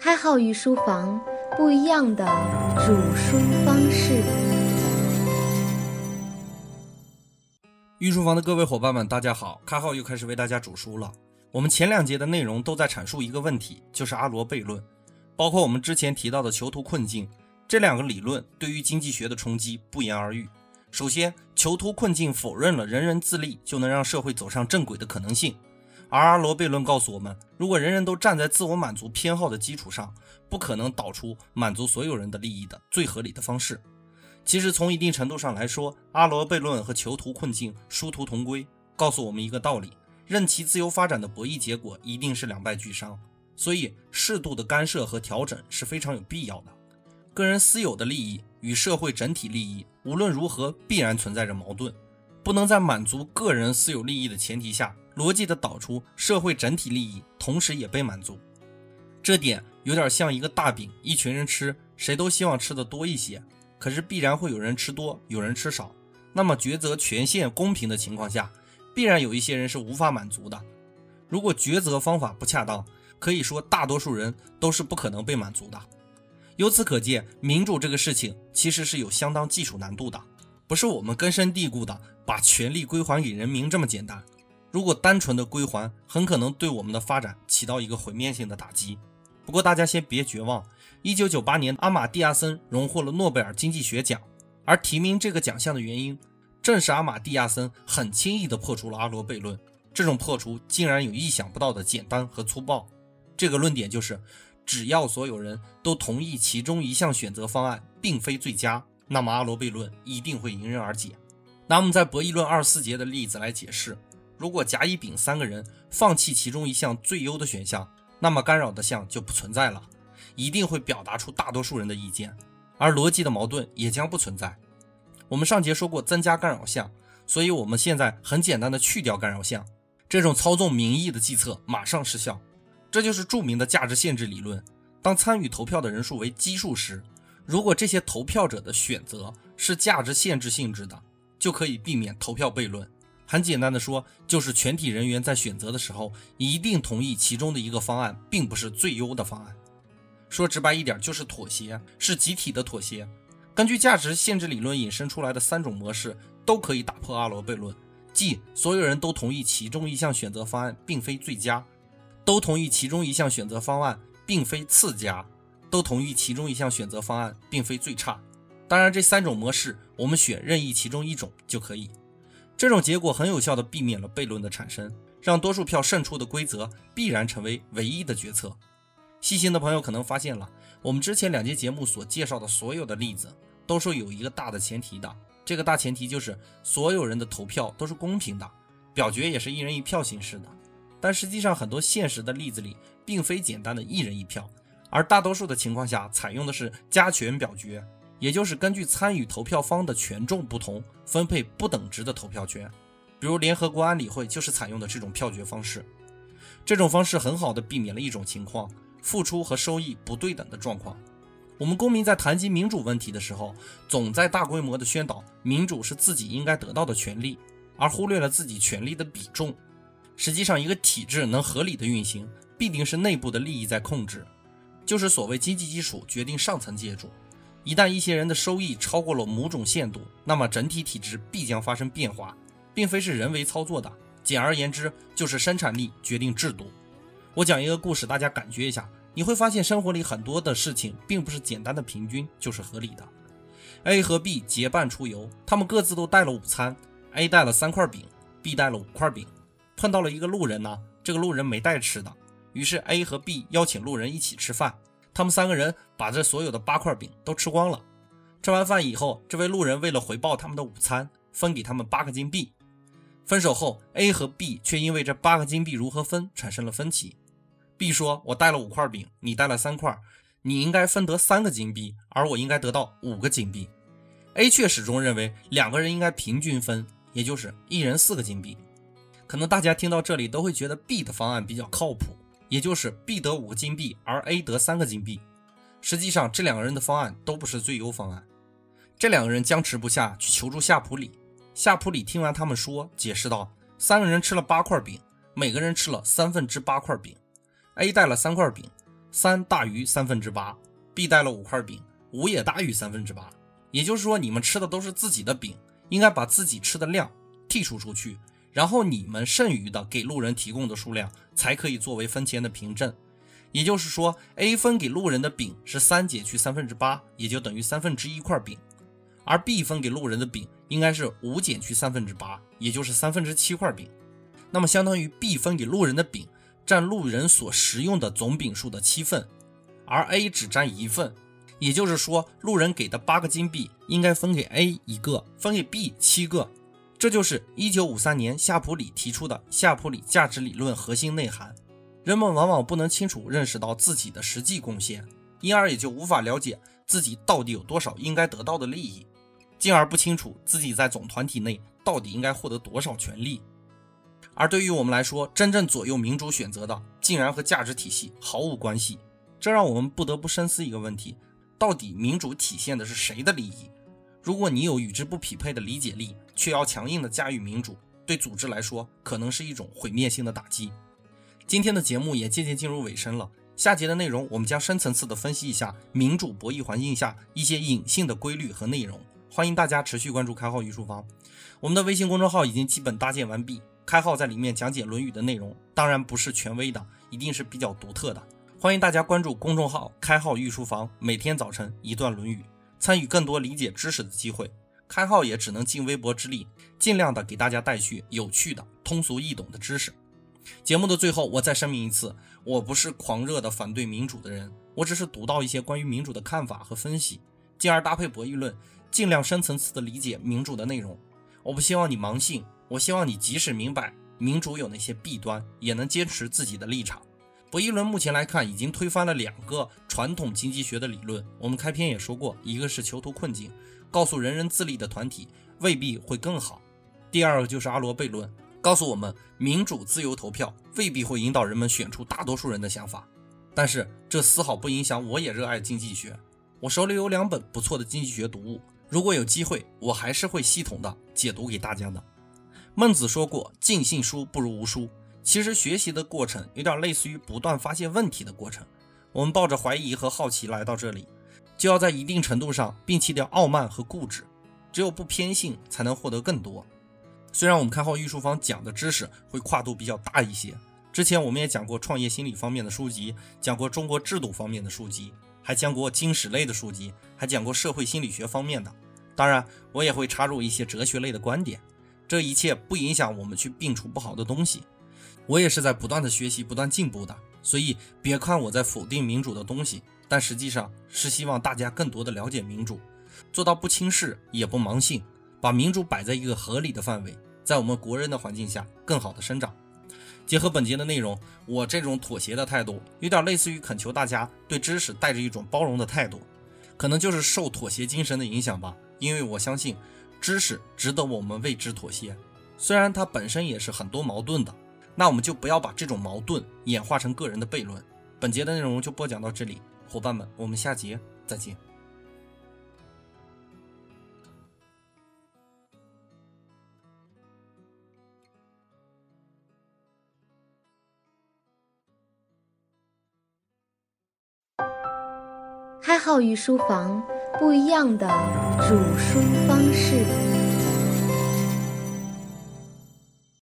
开号与书房，不一样的煮书方式。御书房的各位伙伴们，大家好！开号又开始为大家煮书了。我们前两节的内容都在阐述一个问题，就是阿罗悖论，包括我们之前提到的囚徒困境，这两个理论对于经济学的冲击不言而喻。首先，囚徒困境否认了人人自立就能让社会走上正轨的可能性。而阿罗悖论告诉我们，如果人人都站在自我满足偏好的基础上，不可能导出满足所有人的利益的最合理的方式。其实从一定程度上来说，阿罗悖论和囚徒困境殊途同归，告诉我们一个道理：任其自由发展的博弈结果一定是两败俱伤。所以，适度的干涉和调整是非常有必要的。个人私有的利益与社会整体利益无论如何必然存在着矛盾，不能在满足个人私有利益的前提下。逻辑的导出，社会整体利益同时也被满足，这点有点像一个大饼，一群人吃，谁都希望吃的多一些，可是必然会有人吃多，有人吃少。那么抉择权限公平的情况下，必然有一些人是无法满足的。如果抉择方法不恰当，可以说大多数人都是不可能被满足的。由此可见，民主这个事情其实是有相当技术难度的，不是我们根深蒂固的把权力归还给人民这么简单。如果单纯的归还，很可能对我们的发展起到一个毁灭性的打击。不过大家先别绝望，一九九八年阿马蒂亚森荣获了诺贝尔经济学奖，而提名这个奖项的原因，正是阿马蒂亚森很轻易地破除了阿罗悖论。这种破除竟然有意想不到的简单和粗暴。这个论点就是，只要所有人都同意其中一项选择方案并非最佳，那么阿罗悖论一定会迎刃而解。拿我们在博弈论二十四节的例子来解释。如果甲、乙、丙三个人放弃其中一项最优的选项，那么干扰的项就不存在了，一定会表达出大多数人的意见，而逻辑的矛盾也将不存在。我们上节说过增加干扰项，所以我们现在很简单的去掉干扰项，这种操纵民意的计策马上失效。这就是著名的价值限制理论。当参与投票的人数为奇数时，如果这些投票者的选择是价值限制性质的，就可以避免投票悖论。很简单的说，就是全体人员在选择的时候，一定同意其中的一个方案，并不是最优的方案。说直白一点，就是妥协，是集体的妥协。根据价值限制理论引申出来的三种模式，都可以打破阿罗悖论，即所有人都同意其中一项选择方案并非最佳，都同意其中一项选择方案并非次佳，都同意其中一项选择方案并非最差。当然，这三种模式我们选任意其中一种就可以。这种结果很有效地避免了悖论的产生，让多数票胜出的规则必然成为唯一的决策。细心的朋友可能发现了，我们之前两节节目所介绍的所有的例子，都是有一个大的前提的。这个大前提就是所有人的投票都是公平的，表决也是一人一票形式的。但实际上，很多现实的例子里，并非简单的一人一票，而大多数的情况下采用的是加权表决。也就是根据参与投票方的权重不同，分配不等值的投票权。比如联合国安理会就是采用的这种票决方式。这种方式很好的避免了一种情况：付出和收益不对等的状况。我们公民在谈及民主问题的时候，总在大规模的宣导民主是自己应该得到的权利，而忽略了自己权利的比重。实际上，一个体制能合理的运行，必定是内部的利益在控制，就是所谓经济基础决定上层建筑。一旦一些人的收益超过了某种限度，那么整体体制必将发生变化，并非是人为操作的。简而言之，就是生产力决定制度。我讲一个故事，大家感觉一下，你会发现生活里很多的事情并不是简单的平均就是合理的。A 和 B 结伴出游，他们各自都带了午餐，A 带了三块饼，B 带了五块饼。碰到了一个路人呢，这个路人没带吃的，于是 A 和 B 邀请路人一起吃饭。他们三个人把这所有的八块饼都吃光了。吃完饭以后，这位路人为了回报他们的午餐，分给他们八个金币。分手后，A 和 B 却因为这八个金币如何分产生了分歧。B 说：“我带了五块饼，你带了三块，你应该分得三个金币，而我应该得到五个金币。”A 却始终认为两个人应该平均分，也就是一人四个金币。可能大家听到这里都会觉得 B 的方案比较靠谱。也就是 B 得五个金币，而 A 得三个金币。实际上，这两个人的方案都不是最优方案。这两个人僵持不下去求助夏普里。夏普里听完他们说，解释道：“三个人吃了八块饼，每个人吃了三分之八块饼。A 带了三块饼，三大于三分之八，b 带了五块饼，五也大于三分之八。也就是说，你们吃的都是自己的饼，应该把自己吃的量剔除出去，然后你们剩余的给路人提供的数量才可以作为分钱的凭证。也就是说，A 分给路人的饼是三减去三分之八，也就等于三分之一块饼，而 B 分给路人的饼应该是五减去三分之八，也就是三分之七块饼。那么相当于 B 分给路人的饼占路人所食用的总饼数的七份，而 A 只占一份。也就是说，路人给的八个金币应该分给 A 一个，分给 B 七个。这就是1953年夏普里提出的夏普里价值理论核心内涵。人们往往不能清楚认识到自己的实际贡献，因而也就无法了解自己到底有多少应该得到的利益，进而不清楚自己在总团体内到底应该获得多少权利。而对于我们来说，真正左右民主选择的，竟然和价值体系毫无关系。这让我们不得不深思一个问题：到底民主体现的是谁的利益？如果你有与之不匹配的理解力，却要强硬的驾驭民主，对组织来说可能是一种毁灭性的打击。今天的节目也渐渐进入尾声了，下节的内容我们将深层次的分析一下民主博弈环境下一些隐性的规律和内容。欢迎大家持续关注开号御书房，我们的微信公众号已经基本搭建完毕。开号在里面讲解《论语》的内容，当然不是权威的，一定是比较独特的。欢迎大家关注公众号“开号御书房”，每天早晨一段《论语》，参与更多理解知识的机会。开号也只能尽微薄之力，尽量的给大家带去有趣的、通俗易懂的知识。节目的最后，我再声明一次，我不是狂热的反对民主的人，我只是读到一些关于民主的看法和分析，进而搭配博弈论，尽量深层次的理解民主的内容。我不希望你盲信，我希望你即使明白民主有那些弊端，也能坚持自己的立场。博弈论目前来看，已经推翻了两个传统经济学的理论。我们开篇也说过，一个是囚徒困境，告诉人人自立的团体未必会更好；第二个就是阿罗悖论。告诉我们，民主自由投票未必会引导人们选出大多数人的想法，但是这丝毫不影响我也热爱经济学。我手里有两本不错的经济学读物，如果有机会，我还是会系统的解读给大家的。孟子说过：“尽信书不如无书。”其实学习的过程有点类似于不断发现问题的过程。我们抱着怀疑和好奇来到这里，就要在一定程度上摒弃掉傲慢和固执，只有不偏信，才能获得更多。虽然我们开号御书房讲的知识会跨度比较大一些，之前我们也讲过创业心理方面的书籍，讲过中国制度方面的书籍，还讲过经史类的书籍，还讲过社会心理学方面的。当然，我也会插入一些哲学类的观点。这一切不影响我们去摒除不好的东西。我也是在不断的学习、不断进步的，所以别看我在否定民主的东西，但实际上是希望大家更多的了解民主，做到不轻视也不盲信。把民主摆在一个合理的范围，在我们国人的环境下更好的生长。结合本节的内容，我这种妥协的态度，有点类似于恳求大家对知识带着一种包容的态度，可能就是受妥协精神的影响吧。因为我相信，知识值得我们为之妥协，虽然它本身也是很多矛盾的，那我们就不要把这种矛盾演化成个人的悖论。本节的内容就播讲到这里，伙伴们，我们下节再见。开号御书房，不一样的煮书方式。